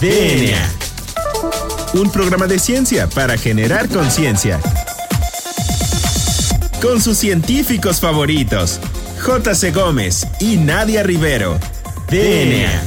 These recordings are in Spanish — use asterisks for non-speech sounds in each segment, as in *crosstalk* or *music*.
DNA. Un programa de ciencia para generar conciencia. Con sus científicos favoritos, J.C. Gómez y Nadia Rivero. DNA.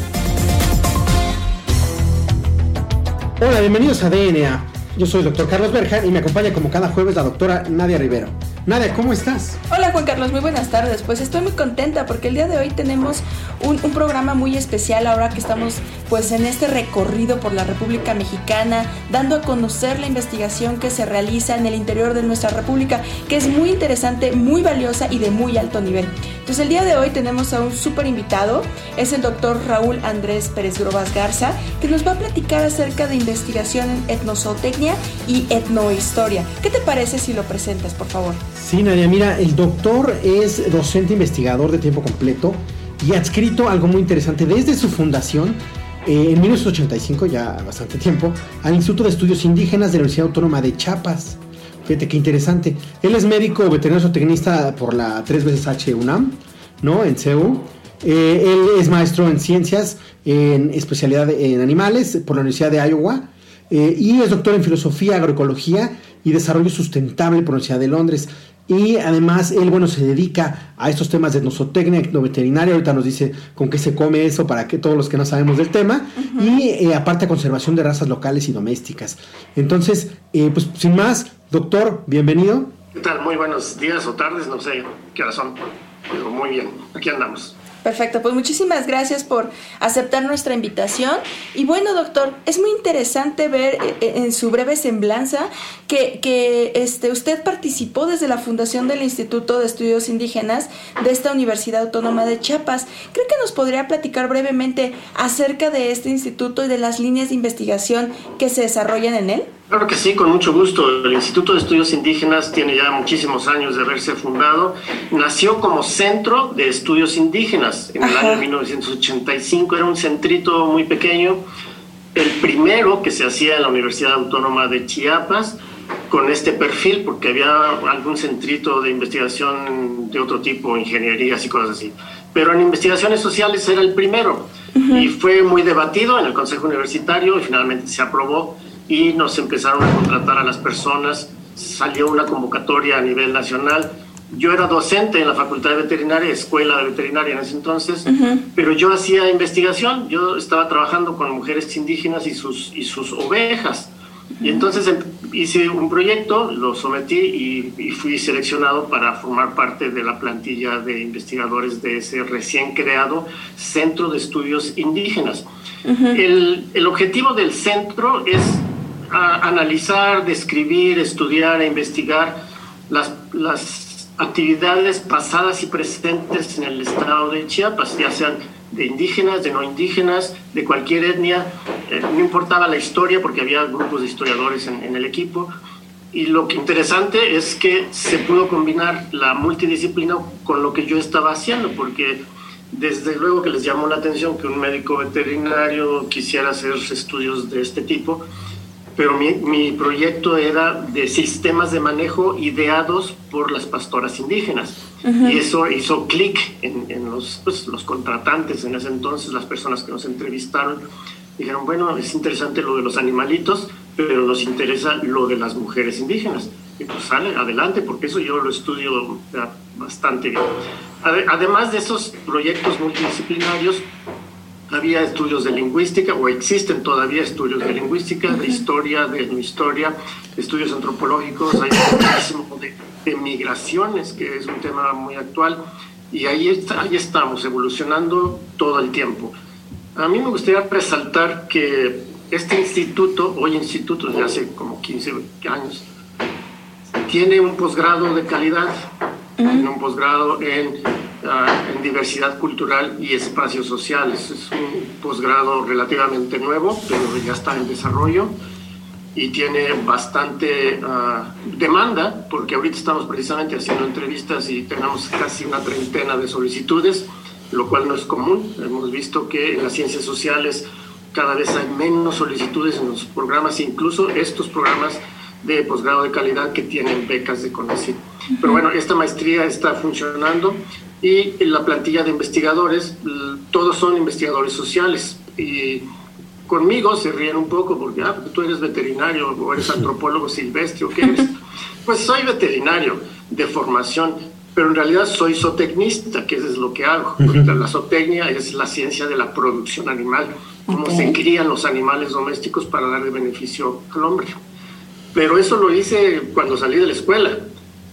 Hola, bienvenidos a DNA. Yo soy el doctor Carlos Berja y me acompaña como cada jueves la doctora Nadia Rivero. Nadia, ¿cómo estás? Hola Juan Carlos, muy buenas tardes. Pues estoy muy contenta porque el día de hoy tenemos un, un, programa muy especial ahora que estamos pues en este recorrido por la República Mexicana, dando a conocer la investigación que se realiza en el interior de nuestra República, que es muy interesante, muy valiosa y de muy alto nivel. Entonces el día de hoy tenemos a un súper invitado, es el doctor Raúl Andrés Pérez Grobas Garza, que nos va a platicar acerca de investigación en etnozootecnia y etnohistoria. ¿Qué te parece si lo presentas, por favor? Sí, Nadia, mira, el doctor es docente investigador de tiempo completo y adscrito algo muy interesante desde su fundación eh, en 1985, ya bastante tiempo, al Instituto de Estudios Indígenas de la Universidad Autónoma de Chiapas. Fíjate qué interesante. Él es médico veterinario zootecnista por la tres veces H UNAM, ¿no? En CEU. Eh, él es maestro en ciencias, en especialidad en animales por la Universidad de Iowa. Eh, y es doctor en filosofía, agroecología y desarrollo sustentable por la Universidad de Londres. Y además él, bueno, se dedica a estos temas de nosotecnia, veterinaria. Ahorita nos dice con qué se come eso para que todos los que no sabemos del tema. Uh -huh. Y eh, aparte conservación de razas locales y domésticas. Entonces, eh, pues sin más, doctor, bienvenido. ¿Qué tal? Muy buenos días o tardes, no sé qué hora son. Pero muy bien, aquí andamos. Perfecto, pues muchísimas gracias por aceptar nuestra invitación. Y bueno, doctor, es muy interesante ver en su breve semblanza que, que este, usted participó desde la fundación del Instituto de Estudios Indígenas de esta Universidad Autónoma de Chiapas. ¿Cree que nos podría platicar brevemente acerca de este instituto y de las líneas de investigación que se desarrollan en él? Claro que sí, con mucho gusto. El Instituto de Estudios Indígenas tiene ya muchísimos años de haberse fundado. Nació como Centro de Estudios Indígenas en el Ajá. año 1985. Era un centrito muy pequeño, el primero que se hacía en la Universidad Autónoma de Chiapas con este perfil, porque había algún centrito de investigación de otro tipo, ingenierías y cosas así. Pero en investigaciones sociales era el primero uh -huh. y fue muy debatido en el Consejo Universitario y finalmente se aprobó y nos empezaron a contratar a las personas, salió una convocatoria a nivel nacional. Yo era docente en la Facultad de Veterinaria, Escuela de Veterinaria en ese entonces, uh -huh. pero yo hacía investigación, yo estaba trabajando con mujeres indígenas y sus, y sus ovejas. Y entonces em, hice un proyecto, lo sometí y, y, fui seleccionado para formar parte de la plantilla de investigadores de ese recién creado Centro de Estudios Indígenas. Uh -huh. el, el objetivo del centro es a analizar, describir, estudiar e investigar las, las actividades pasadas y presentes en el estado de Chiapas, ya sean de indígenas, de no indígenas, de cualquier etnia, eh, no importaba la historia porque había grupos de historiadores en, en el equipo. Y lo que interesante es que se pudo combinar la multidisciplina con lo que yo estaba haciendo, porque desde luego que les llamó la atención que un médico veterinario quisiera hacer estudios de este tipo, pero mi, mi, proyecto era de sistemas de manejo ideados por las pastoras indígenas. Uh -huh. Y eso hizo clic en, en los, pues, los contratantes en ese entonces, las personas que nos entrevistaron. Dijeron, bueno, es interesante lo de los animalitos, pero nos interesa lo de las mujeres indígenas. Y pues sale adelante, porque eso yo lo estudio bastante bien. Además de esos proyectos multidisciplinarios, había estudios de lingüística, o existen todavía estudios de lingüística, de historia, de historia, estudios antropológicos, hay muchísimo de, de, migraciones, que es un tema muy actual, y ahí, está, ahí estamos, evolucionando todo el tiempo. A mí me gustaría resaltar que este instituto, hoy instituto desde hace como 15 años, tiene un posgrado de calidad, tiene un posgrado en uh, en diversidad cultural y espacios sociales. Es un posgrado relativamente nuevo, pero ya está en desarrollo y tiene bastante uh, demanda, porque ahorita estamos precisamente haciendo entrevistas y tenemos casi una treintena de solicitudes, lo cual no es común. Hemos visto que en las ciencias sociales cada vez hay menos solicitudes en los programas, incluso estos programas de posgrado de calidad que tienen becas de CONACYT. Pero bueno, esta maestría está funcionando y la plantilla de investigadores, todos son investigadores sociales y conmigo se ríen un poco porque ah, tú eres veterinario o eres antropólogo silvestre o qué eres. *laughs* Pues soy veterinario de formación, pero en realidad soy zootecnista, que es lo que hago. La zootecnia es la ciencia de la producción animal, cómo se crían los animales domésticos para darle beneficio al hombre. Pero eso lo hice cuando salí de la escuela.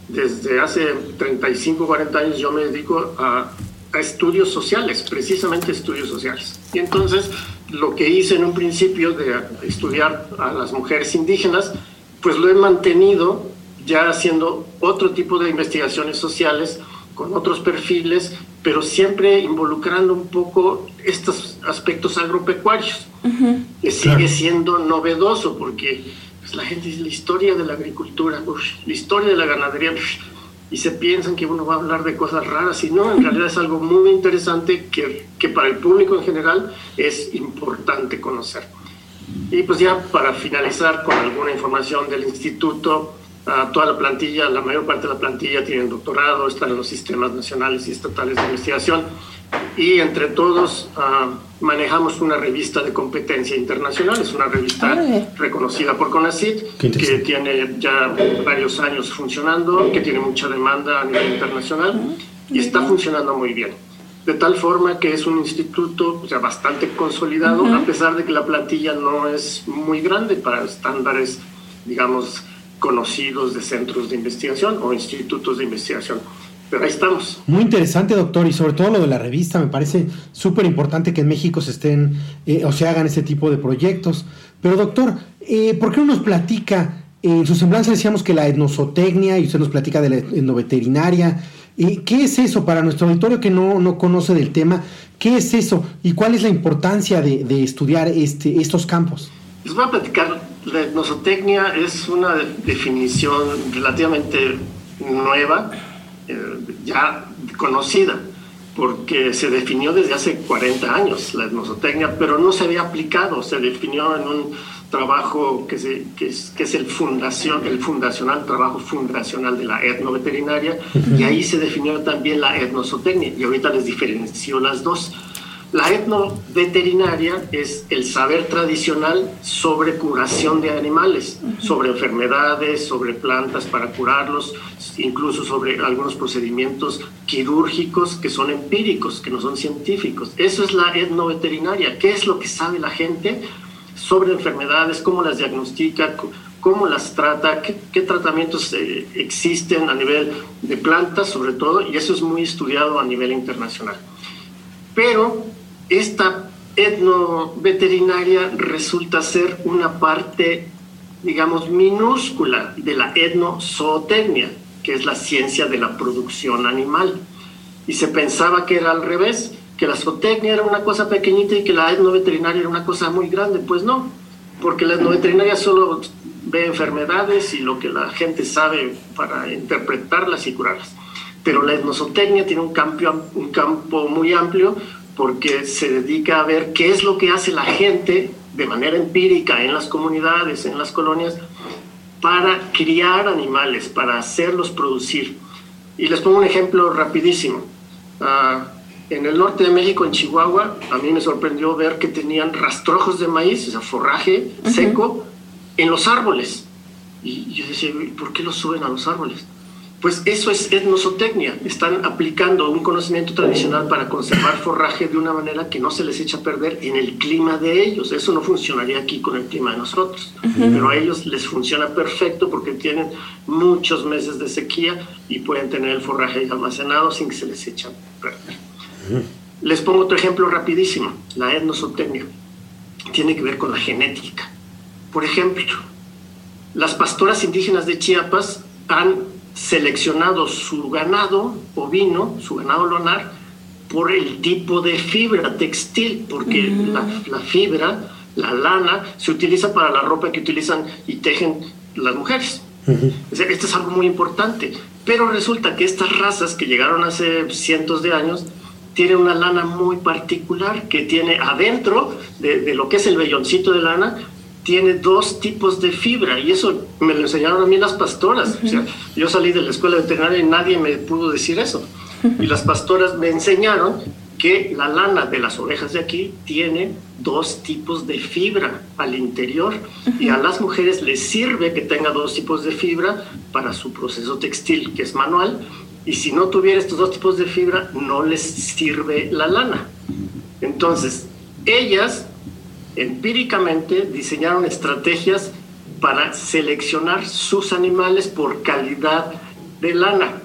Desde hace 35, 40 años yo me dedico a, a estudios sociales, precisamente estudios sociales. Y entonces lo que hice en un principio de estudiar a las mujeres indígenas, pues lo he mantenido ya haciendo otro tipo de investigaciones sociales con otros perfiles, pero siempre involucrando un poco estos aspectos agropecuarios, que sigue siendo novedoso porque la gente dice la historia de la agricultura, la historia de la ganadería, y se piensan que uno va a hablar de cosas raras y no, en *laughs* realidad es algo muy interesante que, que para el público en general es importante conocer. Y pues ya para finalizar con alguna información del instituto, toda la plantilla, la mayor parte de la plantilla tienen doctorado, están en los sistemas nacionales y estatales de investigación y entre todos ah, manejamos una revista de competencia internacional, es una revista reconocida por CONACYT, que tiene ya varios años funcionando, que tiene mucha demanda a nivel internacional y está funcionando muy bien. De tal forma que es un instituto ya bastante consolidado, a pesar de que la plantilla no es muy grande para estándares, digamos, conocidos de centros de investigación o institutos de investigación. Pero ahí estamos. Muy interesante, doctor, y sobre todo lo de la revista, me parece súper importante que en México se estén eh, o se hagan este tipo de proyectos. Pero, doctor, eh, ¿por qué no nos platica? En su semblanza decíamos que la etnosotecnia, y usted nos platica de la etnoveterinaria. Eh, ¿Qué es eso para nuestro auditorio que no, no, conoce del tema? ¿Qué es eso y cuál es la importancia de, de estudiar este, estos campos? Les voy a platicar. La etnosotecnia es una definición relativamente nueva eh, ya conocida, porque se definió desde hace 40 años la etnosotecnia, pero no se había aplicado, se definió en un trabajo que, se, que, es, que es, el, fundación, el fundacional, trabajo fundacional de la etnoveterinaria, y ahí se definió también la etnosotecnia, y ahorita les diferenció las dos. La etnoveterinaria es el saber tradicional sobre curación de animales, sobre enfermedades, sobre plantas para curarlos, incluso sobre algunos procedimientos quirúrgicos que son empíricos, que no son científicos. Eso es la etnoveterinaria. ¿Qué es lo que sabe la gente sobre enfermedades, cómo las diagnostica, cómo las trata, qué, tratamientos eh, existen a nivel de plantas sobre todo? Y eso es muy estudiado a nivel internacional. Pero esta etnoveterinaria resulta ser una parte, digamos, minúscula de la etnozootecnia, que es la ciencia de la producción animal. Y se pensaba que era al revés, que la zootecnia era una cosa pequeñita y que la etnoveterinaria era una cosa muy grande. Pues no, porque la etnoveterinaria solo ve enfermedades y lo que la gente sabe para interpretarlas y curarlas. Pero la etnozootecnia tiene un campo, un campo muy amplio porque se dedica a ver qué es lo que hace la gente de manera empírica en las comunidades, en las colonias, para criar animales, para hacerlos producir. Y les pongo un ejemplo rapidísimo. Ah, en el norte de México, en Chihuahua, a mí me sorprendió ver que tenían rastrojos de maíz, o sea, forraje seco, en los árboles. Y yo decía, ¿por qué los suben a los árboles? Pues eso es etnosotecnia. Están aplicando un conocimiento tradicional para conservar forraje de una manera que no se les echa a perder en el clima de ellos. Eso no funcionaría aquí con el clima de nosotros. Pero a ellos les funciona perfecto porque tienen muchos meses de sequía y pueden tener el forraje almacenado sin que se les eche a perder. Les pongo otro ejemplo rapidísimo. La etnosotecnia tiene que ver con la genética. Por ejemplo, las pastoras indígenas de Chiapas han seleccionado su ganado ovino, su ganado lonar, por el tipo de fibra textil, porque la, fibra, la lana, se utiliza para la ropa que utilizan y tejen las mujeres. Esto es algo muy importante. Pero resulta que estas razas que llegaron hace cientos de años tienen una lana muy particular que tiene adentro de, de lo que es el velloncito de lana, tiene dos tipos de fibra y eso me lo enseñaron a mí las pastoras. o sea, yo salí de la escuela veterinaria y nadie me pudo decir eso. Y las pastoras me enseñaron que la lana de las ovejas de aquí tiene dos tipos de fibra al interior y a las mujeres les sirve que tenga dos tipos de fibra para su proceso textil, que es manual, y si no tuviera estos dos tipos de fibra, no les sirve la lana. Entonces, ellas empíricamente diseñaron estrategias para seleccionar sus animales por calidad de lana.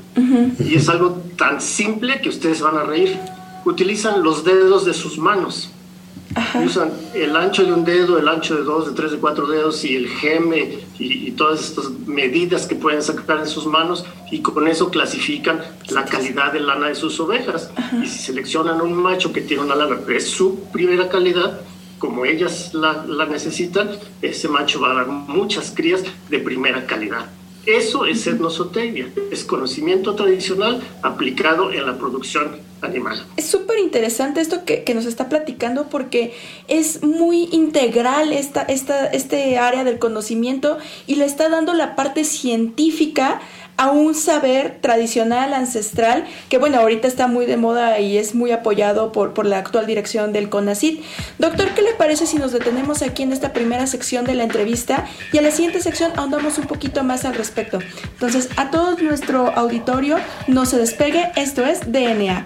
Y es algo tan simple que ustedes van a reír. Utilizan los dedos de sus manos. Usan el ancho de un dedo, el ancho de dos, de tres, de cuatro dedos y el geme y, todas estas medidas que pueden sacar en sus manos y con eso clasifican la calidad de lana de sus ovejas. Y si seleccionan un macho que tiene una lana que es su primera calidad, como ellas la, necesitan, ese macho va a dar muchas crías de primera calidad. Eso es etnosoteria, es conocimiento tradicional aplicado en la producción animal. Es súper interesante esto que, nos está platicando porque es muy integral esta, esta, este área del conocimiento y le está dando la parte científica a un saber tradicional, ancestral, que bueno, ahorita está muy de moda y es muy apoyado por, por la actual dirección del CONACID. Doctor, ¿qué le parece si nos detenemos aquí en esta primera sección de la entrevista y a la siguiente sección ahondamos un poquito más al respecto? Entonces, a todo nuestro auditorio, no se despegue, esto es DNA.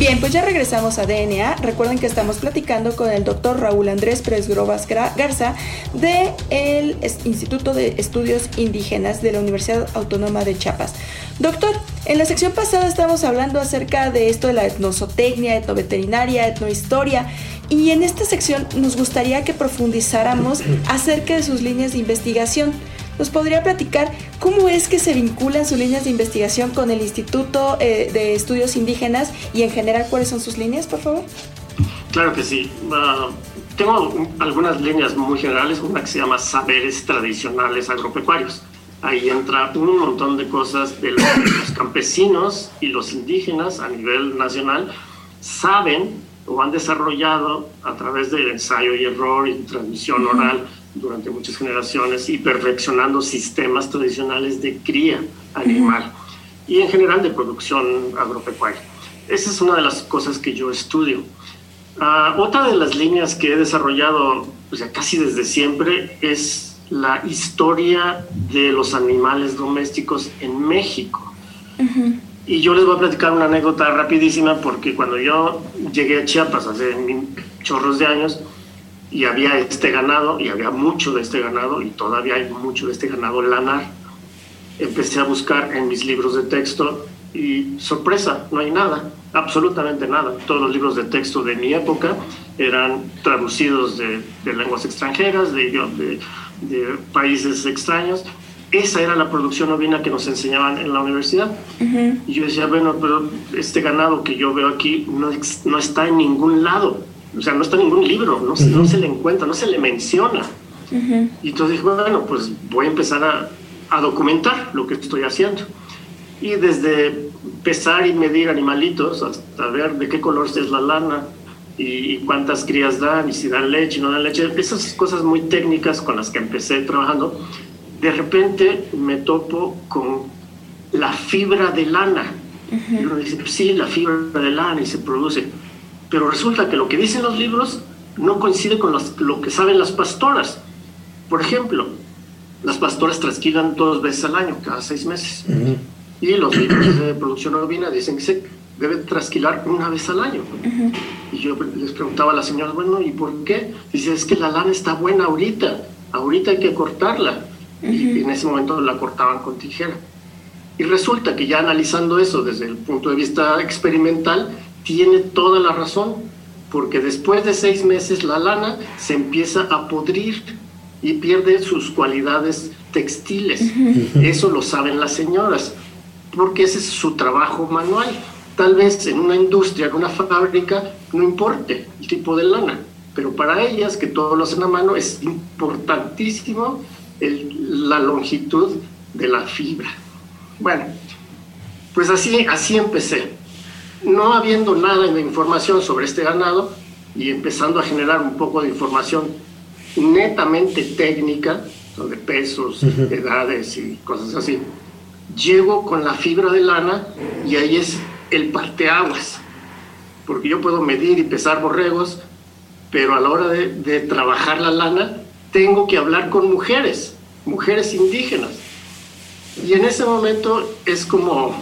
Bien, pues ya regresamos a DNA. Recuerden que estamos platicando con el doctor Raúl Andrés Pérez Grobas Garza del Instituto de Estudios Indígenas de la Universidad Autónoma de Chiapas. Doctor, en la sección pasada estábamos hablando acerca de esto de la etnosotecnia, etnoveterinaria, etnohistoria y en esta sección nos gustaría que profundizáramos acerca de sus líneas de investigación. ¿Nos podría platicar cómo es que se vinculan sus líneas de investigación con el Instituto eh, de Estudios Indígenas y en general cuáles son sus líneas, por favor? Claro que sí. Ah, tengo algunas líneas muy generales, una que se llama Saberes Tradicionales Agropecuarios. Ahí entra un montón de cosas de los campesinos y los indígenas a nivel nacional saben o han desarrollado a través del ensayo y error y transmisión oral durante muchas generaciones y perfeccionando sistemas tradicionales de cría animal y en general de producción agropecuaria. Esa es una de las cosas que yo estudio. Ah, otra de las líneas que he desarrollado pues, casi desde siempre es la historia de los animales domésticos en México. Y yo les voy a platicar una anécdota rapidísima porque cuando yo llegué a Chiapas hace chorros de años y había este ganado y había mucho de este ganado y todavía hay mucho de este ganado lanar, empecé a buscar en mis libros de texto y sorpresa, no hay nada, absolutamente nada. Todos los libros de texto de mi época eran traducidos de, lenguas extranjeras, de, de países extraños esa era la producción ovina que nos enseñaban en la universidad. Y yo decía, bueno, pero este ganado que yo veo aquí no, no está en ningún lado, o sea, no está en ningún libro, no, no se le encuentra, no se le menciona. Y entonces dije, bueno, pues voy a empezar a, a, documentar lo que estoy haciendo. Y desde pesar y medir animalitos hasta ver de qué color es la lana, y, cuántas crías dan y si dan leche, no dan leche, esas cosas muy técnicas con las que empecé trabajando, de repente me topo con la fibra de lana. Y uno dice, pues sí, la fibra de lana y se produce. Pero resulta que lo que dicen los libros no coincide con lo que saben las pastoras. Por ejemplo, las pastoras trasquilan dos veces al año, cada seis meses. Y los libros de producción ovina dicen que se debe trasquilar una vez al año. Y yo les preguntaba a la señora, bueno, ¿y por qué? Dice, es que la lana está buena ahorita, ahorita hay que cortarla y en ese momento la cortaban con tijera. Y resulta que ya analizando eso desde el punto de vista experimental, tiene toda la razón, porque después de seis meses la lana se empieza a podrir y pierde sus cualidades textiles. Eso lo saben las señoras, porque ese es su trabajo manual. Tal vez en una industria, en una fábrica, no importe el tipo de lana, pero para ellas, que todo lo hacen a mano, es importantísimo la longitud de la fibra. Bueno, pues así, así empecé. No habiendo nada de información sobre este ganado y empezando a generar un poco de información netamente técnica, sobre pesos, edades y cosas así, llego con la fibra de lana y ahí es el parteaguas, porque yo puedo medir y pesar borregos, pero a la hora de, de trabajar la lana tengo que hablar con mujeres, mujeres indígenas. Y en ese momento es como,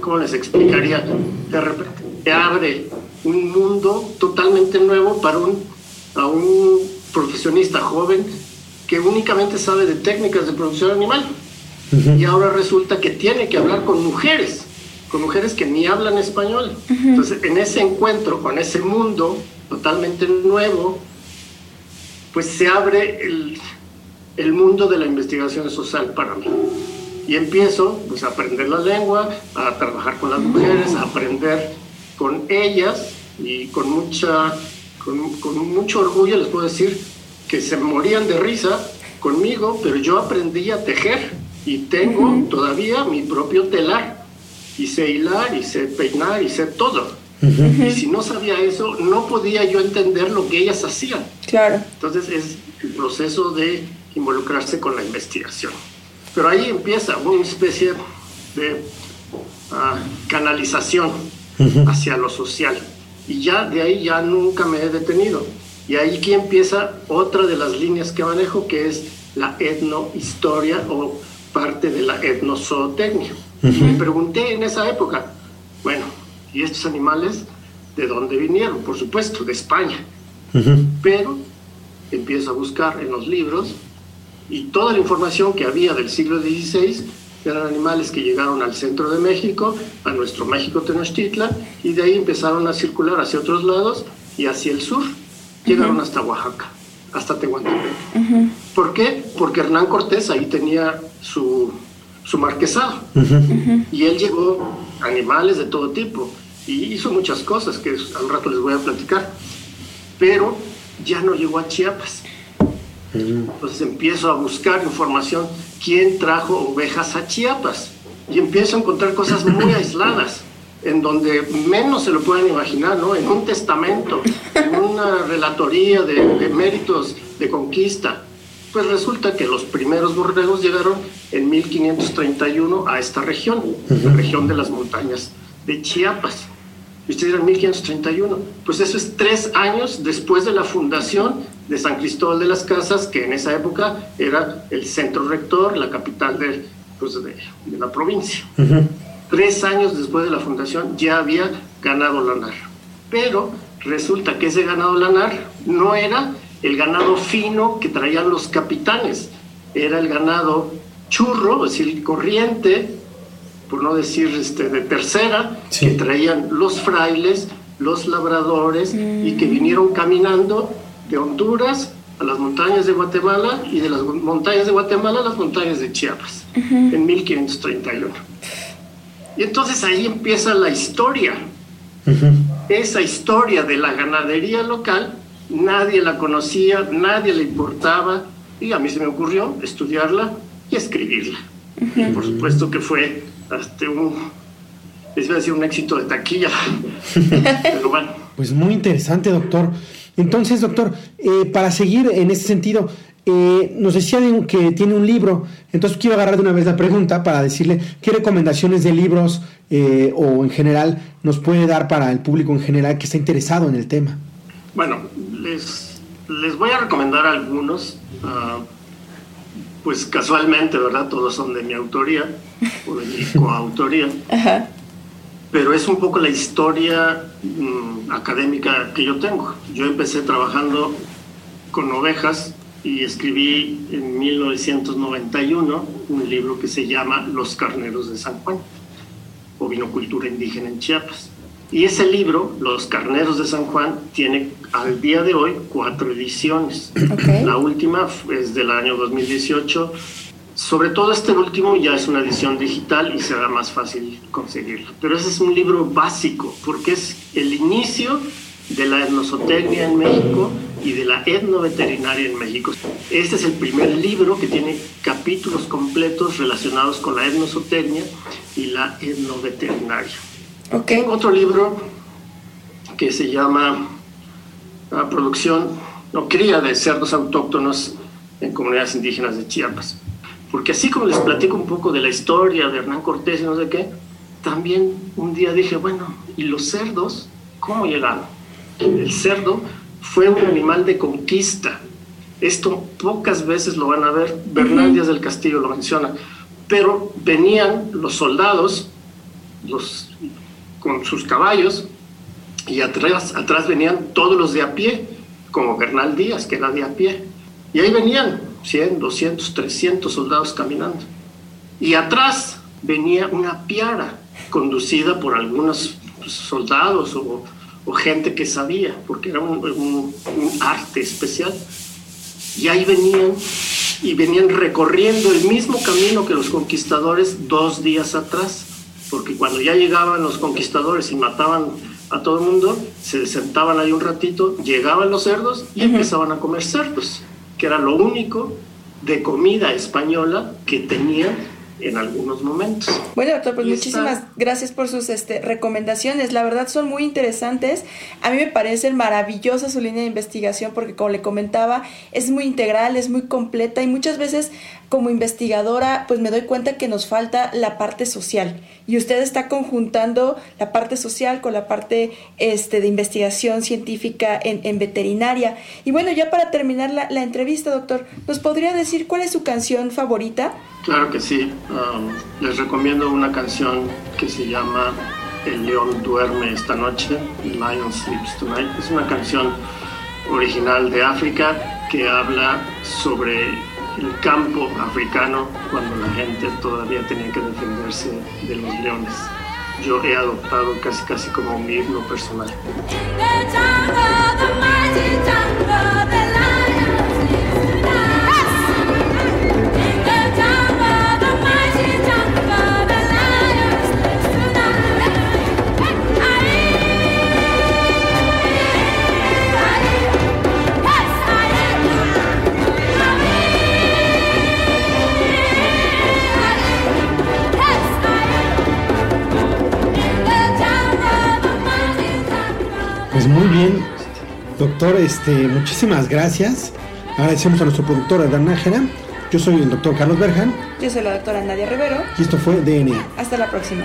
¿cómo les explicaría? De repente se abre un mundo totalmente nuevo para un, a un profesionista joven que únicamente sabe de técnicas de producción animal. Y ahora resulta que tiene que hablar con mujeres, con mujeres que ni hablan español. Entonces, en ese encuentro con ese mundo totalmente nuevo, pues se abre el, el mundo de la investigación social para mí. Y empiezo pues, a aprender la lengua, a trabajar con las mujeres, a aprender con ellas y con, mucha, con, con mucho orgullo les puedo decir que se morían de risa conmigo, pero yo aprendí a tejer y tengo todavía mi propio telar y sé hilar y sé peinar y sé todo. Y si no sabía eso, no podía yo entender lo que ellas hacían. Claro. Entonces es el proceso de involucrarse con la investigación. Pero ahí empieza una especie de ah, canalización hacia lo social. Y ya de ahí ya nunca me he detenido. Y ahí aquí empieza otra de las líneas que manejo, que es la etnohistoria o parte de la etnozootecnia. Y me pregunté en esa época, bueno, ¿y estos animales de dónde vinieron? Por supuesto, de España. Pero empiezo a buscar en los libros y toda la información que había del siglo XVI eran animales que llegaron al centro de México, a nuestro México Tenochtitlan, y de ahí empezaron a circular hacia otros lados y hacia el sur. Llegaron hasta Oaxaca, hasta Tehuantepec. ¿Por qué? Porque Hernán Cortés ahí tenía su, su marquesado. Y él llevó animales de todo tipo y hizo muchas cosas que al rato les voy a platicar. Pero ya no llegó a Chiapas. Entonces empiezo a buscar información, quién trajo ovejas a Chiapas. Y empiezo a encontrar cosas muy *laughs* aisladas, en donde menos se lo pueden imaginar, ¿no? En un testamento, en una relatoría de, méritos de conquista. Pues resulta que los primeros borregos llegaron en 1531 a esta región, la región de las montañas de Chiapas. Y ustedes dirán 1531. Pues eso es tres años después de la fundación de San Cristóbal de las Casas, que en esa época era el centro rector, la capital de, pues de, la provincia. Tres años después de la fundación ya había ganado lanar. Pero resulta que ese ganado lanar no era el ganado fino que traían los capitanes, era el ganado churro, es decir, corriente, por no decir este, de tercera, que traían los frailes, los labradores y que vinieron caminando de Honduras a las montañas de Guatemala y de las montañas de Guatemala a las montañas de Chiapas en 1531. Y entonces ahí empieza la historia. Esa historia de la ganadería local, nadie la conocía, nadie le importaba y a mí se me ocurrió estudiarla y escribirla. Y por supuesto que fue hasta un, les decir, un éxito de taquilla. *laughs* Pero bueno. Pues muy interesante, doctor. Entonces, doctor, eh, para seguir en este sentido, eh, nos decía que tiene un libro, entonces quiero agarrar de una vez la pregunta para decirle qué recomendaciones de libros eh, o en general nos puede dar para el público en general que está interesado en el tema. Bueno, les, les voy a recomendar algunos, ah, pues casualmente, ¿verdad? Todos son de mi autoría o de mi *laughs* coautoría. Ajá pero es un poco la historia mm, académica que yo tengo. Yo empecé trabajando con ovejas y escribí en 1991 un libro que se llama Los carneros de San Juan, o Vinocultura Indígena en Chiapas. Y ese libro, Los carneros de San Juan, tiene al día de hoy cuatro ediciones. La última es del año 2018 sobre todo este último ya es una edición digital y será más fácil conseguirlo. Pero ese es un libro básico porque es el inicio de la etnozootecnia en México y de la etnoveterinaria en México. Este es el primer libro que tiene capítulos completos relacionados con la etnozootecnia y la etnoveterinaria. Okay. Tengo otro libro que se llama la Producción o Cría de Cerdos Autóctonos en Comunidades Indígenas de Chiapas. Porque así como les platico un poco de la historia de Hernán Cortés y no sé qué, también un día dije, bueno, ¿y los cerdos cómo llegaron? El cerdo fue un animal de conquista. Esto pocas veces lo van a ver, Bernal Díaz del Castillo lo menciona, pero venían los soldados los, con sus caballos y atrás, atrás venían todos los de a pie, como Bernal Díaz, que era de a pie. Y ahí venían 100, 200, 300 soldados caminando. Y atrás venía una piara conducida por algunos soldados o, gente que sabía, porque era un, arte especial. Y ahí venían y venían recorriendo el mismo camino que los conquistadores dos días atrás, porque cuando ya llegaban los conquistadores y mataban a todo el mundo, se sentaban ahí un ratito, llegaban los cerdos y empezaban a comer cerdos, que era lo único de comida española que tenían en algunos momentos. Bueno, doctor, pues muchísimas gracias por sus este, recomendaciones. La verdad son muy interesantes. A mí me parece maravillosa su línea de investigación porque, como le comentaba, es muy integral, es muy completa y muchas veces como investigadora, pues me doy cuenta que nos falta la parte social y usted está conjuntando la parte social con la parte este, de investigación científica en, veterinaria. Y bueno, ya para terminar la, la, entrevista, doctor, ¿nos podría decir cuál es su canción favorita? Claro que sí. Um, les recomiendo una canción que se llama El león duerme esta noche, Lion Sleeps Tonight. Es una canción original de África que habla sobre el campo africano cuando la gente todavía tenía que defenderse de los leones. Yo he adoptado casi casi como mi himno personal. Este, muchísimas gracias. Agradecemos a nuestro productor Adán Nájera. Yo soy el doctor Carlos Berjan. Yo soy la doctora Nadia Rivero. Y esto fue DNA. Hasta la próxima.